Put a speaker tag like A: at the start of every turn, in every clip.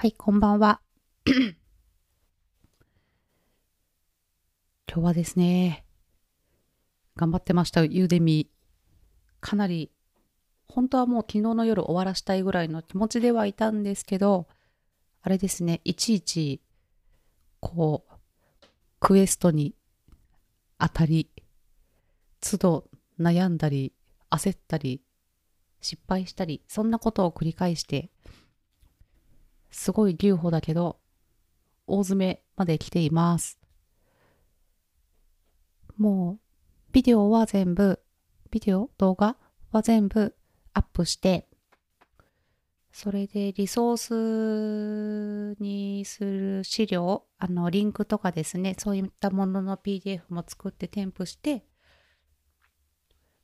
A: はい、こんばんは。今日はですね、頑張ってました、ユーデミ。かなり、本当はもう昨日の夜終わらしたいぐらいの気持ちではいたんですけど、あれですね、いちいち、こう、クエストに当たり、都度悩んだり、焦ったり、失敗したり、そんなことを繰り返して、すごい留保だけど、大詰めまで来ています。もう、ビデオは全部、ビデオ動画は全部アップして、それでリソースにする資料、あの、リンクとかですね、そういったものの PDF も作って添付して、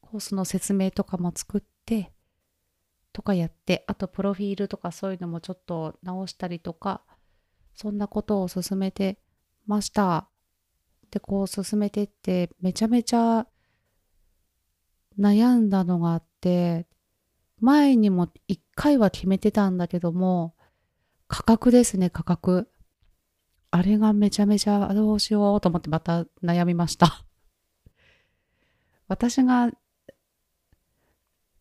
A: コースの説明とかも作って、とかやって、あとプロフィールとかそういうのもちょっと直したりとか、そんなことを進めてました。で、こう進めてって、めちゃめちゃ悩んだのがあって、前にも一回は決めてたんだけども、価格ですね、価格。あれがめちゃめちゃどうしようと思ってまた悩みました。私が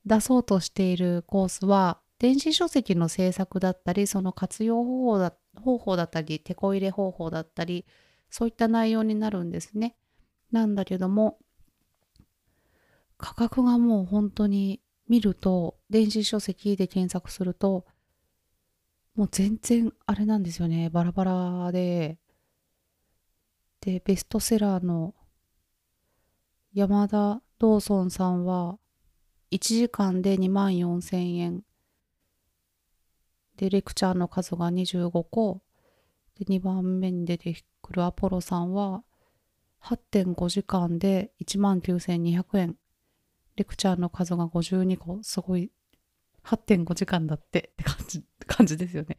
A: 出そうとしているコースは、電子書籍の制作だったり、その活用方法だ方法だったり、手こ入れ方法だったり、そういった内容になるんですね。なんだけども、価格がもう本当に見ると、電子書籍で検索すると、もう全然あれなんですよね。バラバラで、で、ベストセラーの山田道尊さんは、1時間で2万4千円。で、レクチャーの数が25個。で、2番目に出てくるアポロさんは、8.5時間で1万9200円。レクチャーの数が52個。すごい。8.5時間だってって感じ、感じですよね。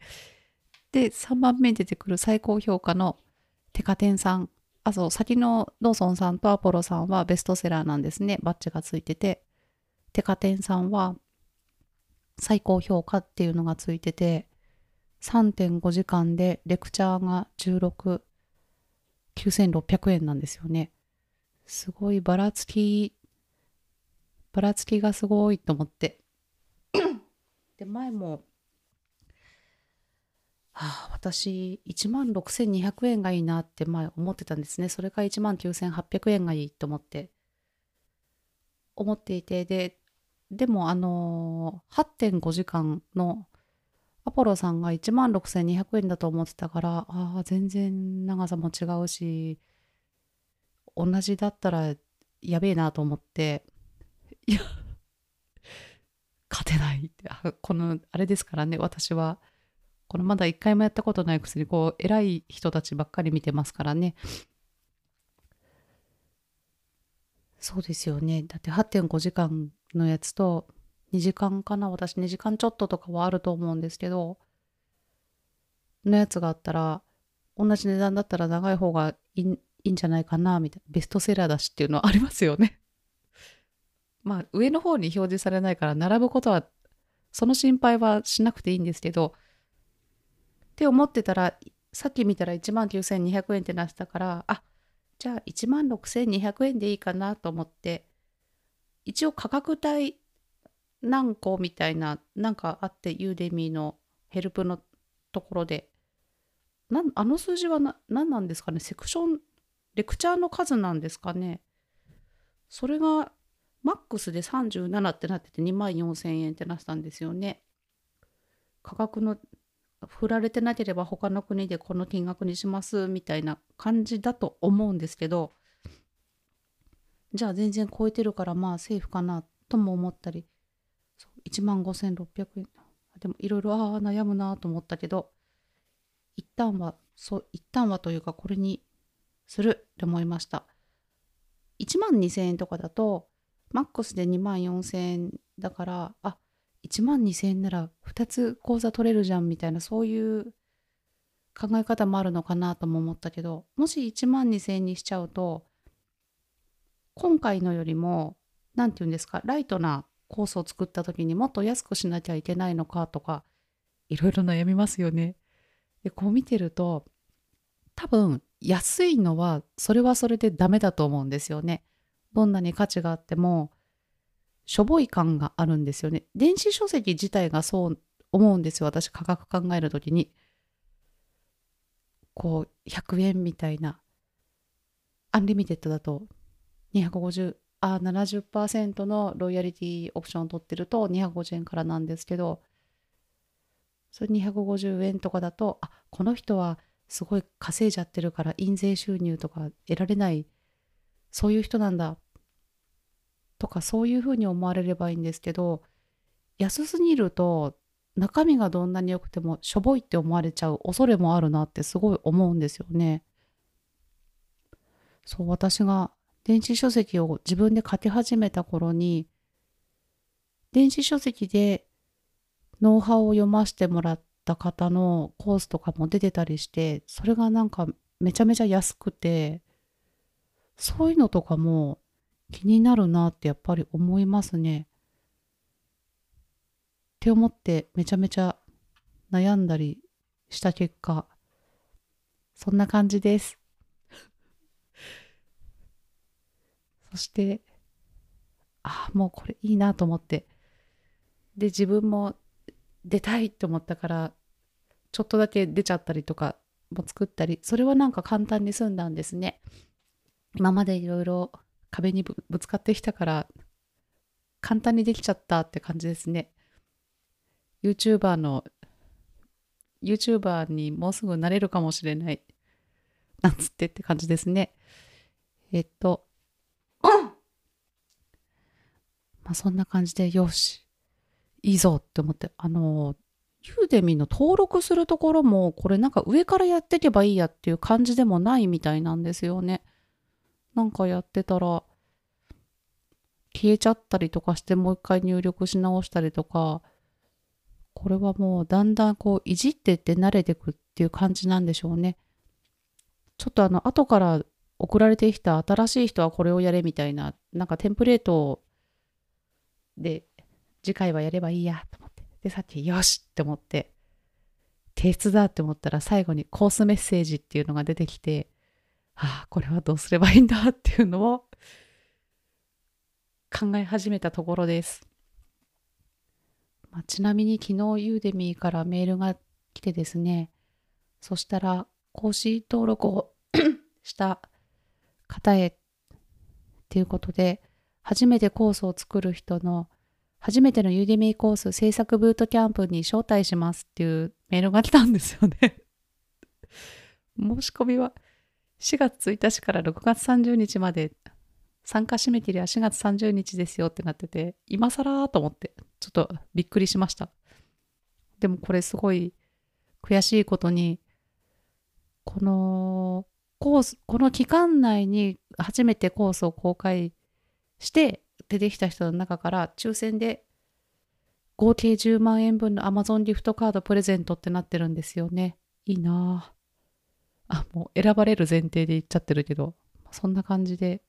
A: で、3番目に出てくる最高評価のテカテンさん。あ、そう、先のドーソンさんとアポロさんはベストセラーなんですね。バッジがついてて。テカテンさんは最高評価っていうのがついてて、3.5時間でレクチャーが16、9600円なんですよね。すごいばらつき、ばらつきがすごいと思って。で、前も、はあ、私、1万6200円がいいなって前思ってたんですね。それから1万9800円がいいと思って、思っていて、で、でも、あのー、8.5時間のアポロさんが1万6200円だと思ってたから、ああ、全然長さも違うし、同じだったらやべえなと思って、いや、勝てないって、この、あれですからね、私は、このまだ一回もやったことないくせに、こう、偉い人たちばっかり見てますからね。そうですよね。だって8.5時間のやつと2時間かな私2時間ちょっととかはあると思うんですけど、のやつがあったら、同じ値段だったら長い方がいいいんじゃないかなみたいな。ベストセラーだしっていうのはありますよね。まあ上の方に表示されないから並ぶことは、その心配はしなくていいんですけど、って思ってたら、さっき見たら1万9200円ってなってたから、あ、じゃあ1万6200円でいいかなと思って、一応価格帯何個みたいな、なんかあって、ユーデミーのヘルプのところで、なんあの数字はな何なんですかね？セクション、レクチャーの数なんですかね？それがマックスで37ってなってて2万4000円ってなってたんですよね。価格の振られてなければ他の国でこの金額にしますみたいな感じだと思うんですけどじゃあ全然超えてるからまあセーフかなとも思ったり。1万5600円。でもいろいろああ悩むなと思ったけど一旦はそう一旦はというかこれにするって思いました。1万2000円とかだとマックスで2万4000円だからあ1万2000円なら2つ口座取れるじゃんみたいなそういう考え方もあるのかなとも思ったけどもし1万2000円にしちゃうと今回のよりも何て言うんですかライトなコースを作った時にもっと安くしなきゃいけないのかとかいろいろ悩みますよね。でこう見てると多分安いのはそれはそれでダメだと思うんですよね。どんなに価値があってもしょぼい感があるんですよね。電子書籍自体がそう思うんですよ。私価格考える時に。こう100円みたいな Unlimited だと250あ70%のロイヤリティオプションを取ってると250円からなんですけどそれ250円とかだとあこの人はすごい稼いじゃってるから印税収入とか得られないそういう人なんだとかそういうふうに思われればいいんですけど安すぎると中身がどんなに良くてもしょぼいって思われちゃう恐れもあるなってすごい思うんですよね。そう私が電子書籍を自分で書き始めた頃に電子書籍でノウハウを読ませてもらった方のコースとかも出てたりしてそれがなんかめちゃめちゃ安くてそういうのとかも気になるなってやっぱり思いますね。って思ってめちゃめちゃ悩んだりした結果そんな感じです。そしてあもうこれいいなと思って。で自分も出たいって思ったからちょっとだけ出ちゃったりとかも作ったりそれはなんか簡単に済んだんですね。今までいろいろ壁にぶつかってきたから簡単にできちゃったって感じですね。YouTuber の YouTuber にもうすぐなれるかもしれない。なんつってって感じですね。えっとまあそんな感じでよしいいぞって思って、あの、ユーデミの登録するところも、これなんか上からやっていけばいいやっていう感じでもないみたいなんですよね。なんかやってたら、消えちゃったりとかしてもう一回入力し直したりとか、これはもうだんだんこういじってって慣れてくっていう感じなんでしょうね。ちょっとあの後から送られてきた新しい人はこれをやれみたいな、なんかテンプレートをで次回はやればいいやと思って。で、さっきよしって思って、提出だって思ったら最後にコースメッセージっていうのが出てきて、ああ、これはどうすればいいんだっていうのを考え始めたところです。まあ、ちなみに昨日ユーデミーからメールが来てですね、そしたら講師登録を した方へっていうことで、初めてコースを作る人の初めてのユーデミーコース制作ブートキャンプに招待しますっていうメールが来たんですよね 申し込みは4月1日から6月30日まで参加締め切りは4月30日ですよってなってて、今更と思って、ちょっとびっくりしました。でもこれすごい悔しいことに、このコース、この期間内に初めてコースを公開して、出てきた人の中から抽選で合計10万円分の Amazon ギフトカードプレゼントってなってるんですよね。いいなあ。あ、もう選ばれる前提で言っちゃってるけど、そんな感じで。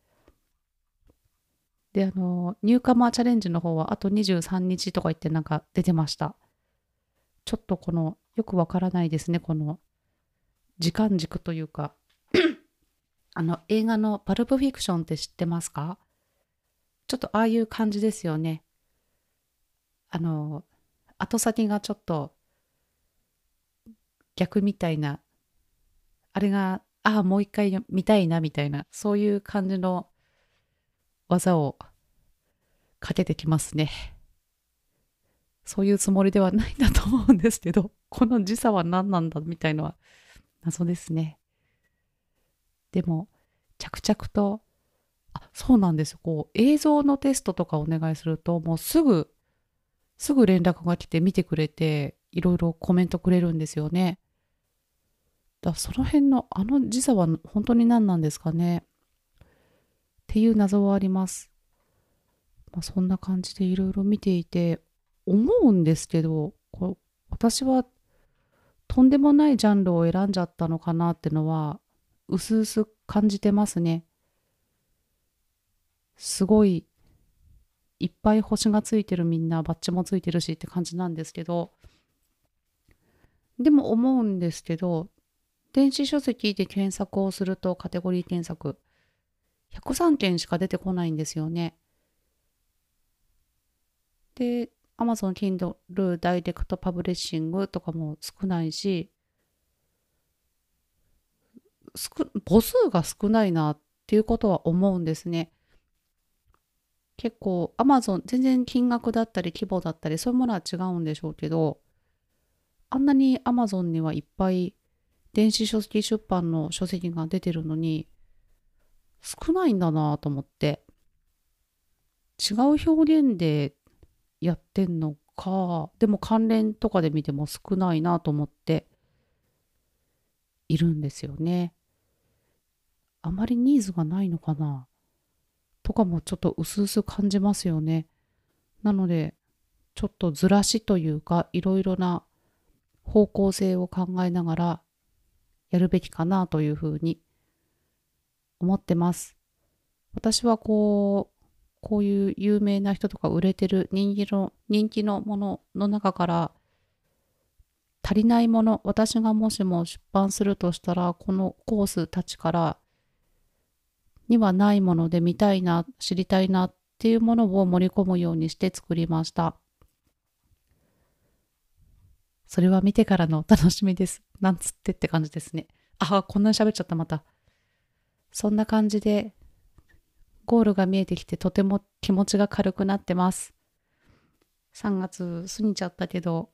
A: で、あの、ニューカマーチャレンジの方はあと23日とか言ってなんか出てました。ちょっとこの、よくわからないですね、この時間軸というか あの、映画のパルプフィクションって知ってますか？ちょっとああいう感じですよね。あの、後先がちょっと逆みたいな、あれが、ああ、もう一回見たいなみたいな、そういう感じの技をかけてきますね。そういうつもりではないんだと思うんですけど、この時差は何なんだみたいのは謎ですね。でも、着々とそうなんですよ。こう、映像のテストとかお願いすると、もうすぐ、すぐ連絡が来て見てくれて、いろいろコメントくれるんですよね。だその辺のあの時差は本当に何なんですかね。っていう謎はあります。まあ、そんな感じでいろいろ見ていて思うんですけどこ私はとんでもないジャンルを選んじゃったのかなってのはうすうす感じてますね。すごいいっぱい星がついてるみんなバッジもついてるしって感じなんですけどでも思うんですけど、電子書籍で検索をするとカテゴリー検索、103件しか出てこないんですよね。で、Amazon Kindle Direct Publishing とかも少ないし、母数が少ないなっていうことは思うんですね。結構 Amazon 全然金額だったり規模だったりそういうものは違うんでしょうけどあんなに Amazon にはいっぱい電子書籍出版の書籍が出てるのに少ないんだなと思って違う表現でやってんのかでも関連とかで見ても少ないなと思っているんですよね。あまりニーズがないのかなとかもちょっと薄々感じますよね。なので、ちょっとずらしというか、いろいろな方向性を考えながらやるべきかなというふうに思ってます。私はこう、こういう有名な人とか売れてる人気の、人気のものの中から足りないもの、私がもしも出版するとしたら、このコースたちからにはないもので見たいな、知りたいなっていうものを盛り込むようにして作りました。それは見てからのお楽しみです。なんつってって感じですね。ああ、こんなに喋っちゃったまた。そんな感じで、ゴールが見えてきてとても気持ちが軽くなってます。3月過ぎちゃったけど、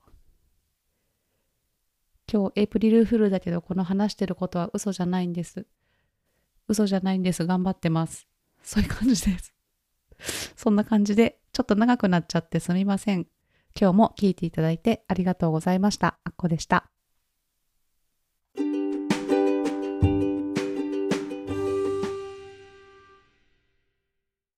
A: 今日エイプリルフールだけどこの話してることは嘘じゃないんです。嘘じゃないんです。頑張ってます。そういう感じです。そんな感じで、ちょっと長くなっちゃってすみません。今日も聞いていただいてありがとうございました。あっこでした。